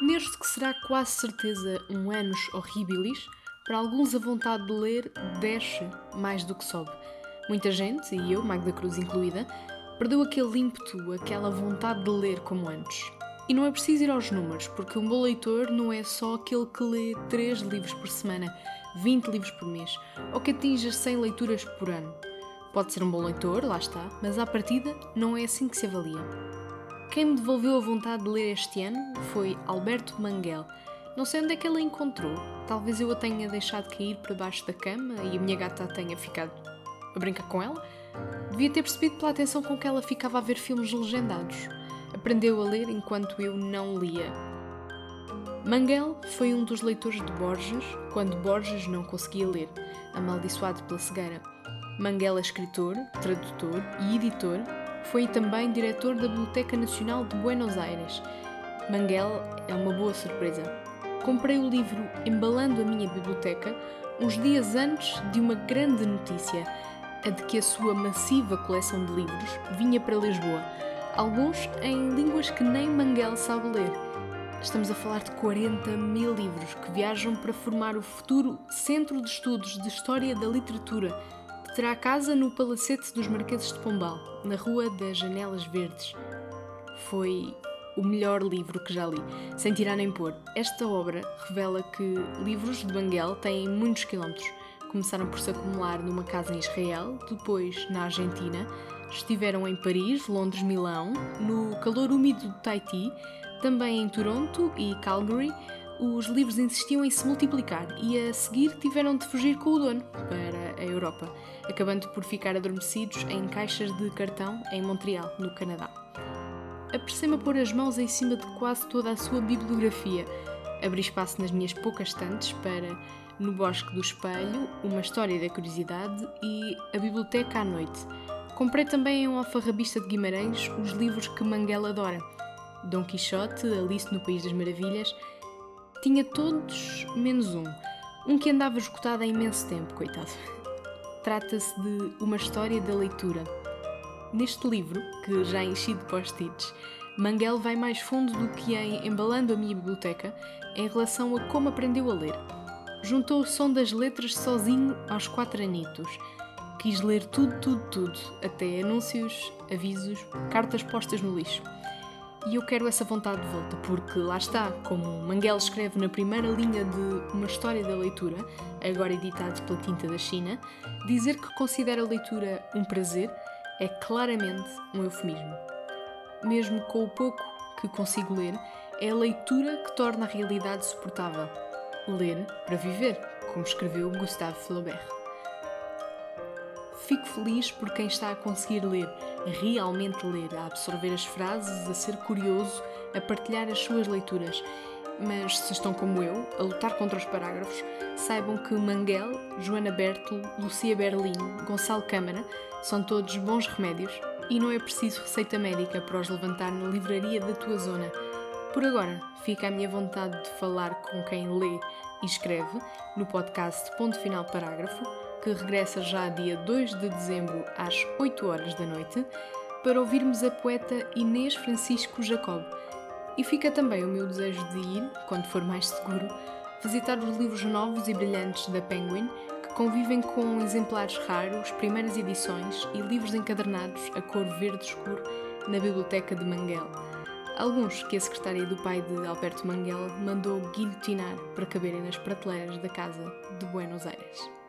Neste que será quase certeza um anos horribilis, para alguns a vontade de ler desce mais do que sobe. Muita gente, e eu, Magda Cruz incluída, perdeu aquele ímpeto, aquela vontade de ler como antes. E não é preciso ir aos números, porque um bom leitor não é só aquele que lê 3 livros por semana, 20 livros por mês, ou que atinja 100 leituras por ano. Pode ser um bom leitor, lá está, mas à partida não é assim que se avalia. Quem me devolveu a vontade de ler este ano foi Alberto Manguel. Não sei onde é que ele a encontrou, talvez eu a tenha deixado cair para baixo da cama e a minha gata tenha ficado a brincar com ela. Devia ter percebido pela atenção com que ela ficava a ver filmes legendados. Aprendeu a ler enquanto eu não lia. Manguel foi um dos leitores de Borges quando Borges não conseguia ler, amaldiçoado pela cegueira. Manguel é escritor, tradutor e editor, foi também diretor da Biblioteca Nacional de Buenos Aires. Manguel é uma boa surpresa. Comprei o livro Embalando a Minha Biblioteca uns dias antes de uma grande notícia, a de que a sua massiva coleção de livros vinha para Lisboa, alguns em línguas que nem Manguel sabe ler. Estamos a falar de 40 mil livros que viajam para formar o futuro Centro de Estudos de História da Literatura terá casa no Palacete dos Marqueses de Pombal, na Rua das Janelas Verdes. Foi o melhor livro que já li, sem tirar nem pôr. Esta obra revela que livros de Banguel têm muitos quilómetros. Começaram por se acumular numa casa em Israel, depois na Argentina, estiveram em Paris, Londres, Milão, no calor úmido de Tahiti, também em Toronto e Calgary, os livros insistiam em se multiplicar e a seguir tiveram de fugir com o dono para a Europa, acabando por ficar adormecidos em caixas de cartão em Montreal, no Canadá. Apressei-me a pôr as mãos em cima de quase toda a sua bibliografia. Abri espaço nas minhas poucas estantes para No Bosque do Espelho, Uma História da Curiosidade e A Biblioteca à Noite. Comprei também em um alfarrabista de Guimarães os livros que Manguela adora. Dom Quixote, Alice no País das Maravilhas tinha todos menos um. Um que andava esgotado há imenso tempo, coitado. Trata-se de Uma História da Leitura. Neste livro, que já enchi de post-its, Manguel vai mais fundo do que em Embalando a Minha Biblioteca em relação a como aprendeu a ler. Juntou o som das letras sozinho aos quatro anitos. Quis ler tudo, tudo, tudo, até anúncios, avisos, cartas postas no lixo. E eu quero essa vontade de volta, porque lá está, como Manguel escreve na primeira linha de Uma História da Leitura, agora editado pela Tinta da China, dizer que considera a leitura um prazer é claramente um eufemismo. Mesmo com o pouco que consigo ler, é a leitura que torna a realidade suportável. Ler para viver, como escreveu Gustave Flaubert. Fico feliz por quem está a conseguir ler, a realmente ler, a absorver as frases, a ser curioso, a partilhar as suas leituras. Mas se estão como eu, a lutar contra os parágrafos, saibam que Manguel, Joana Bertolo, Lucia Berlim, Gonçalo Câmara são todos bons remédios e não é preciso receita médica para os levantar na livraria da tua zona. Por agora, fica a minha vontade de falar com quem lê e escreve no podcast Ponto Final Parágrafo que regressa já dia 2 de dezembro às 8 horas da noite, para ouvirmos a poeta Inês Francisco Jacob. E fica também o meu desejo de ir, quando for mais seguro, visitar os livros novos e brilhantes da Penguin, que convivem com exemplares raros, primeiras edições e livros encadernados a cor verde escuro na biblioteca de Manguel. Alguns que a secretária do pai de Alberto Manguel mandou guilhotinar para caberem nas prateleiras da casa de Buenos Aires.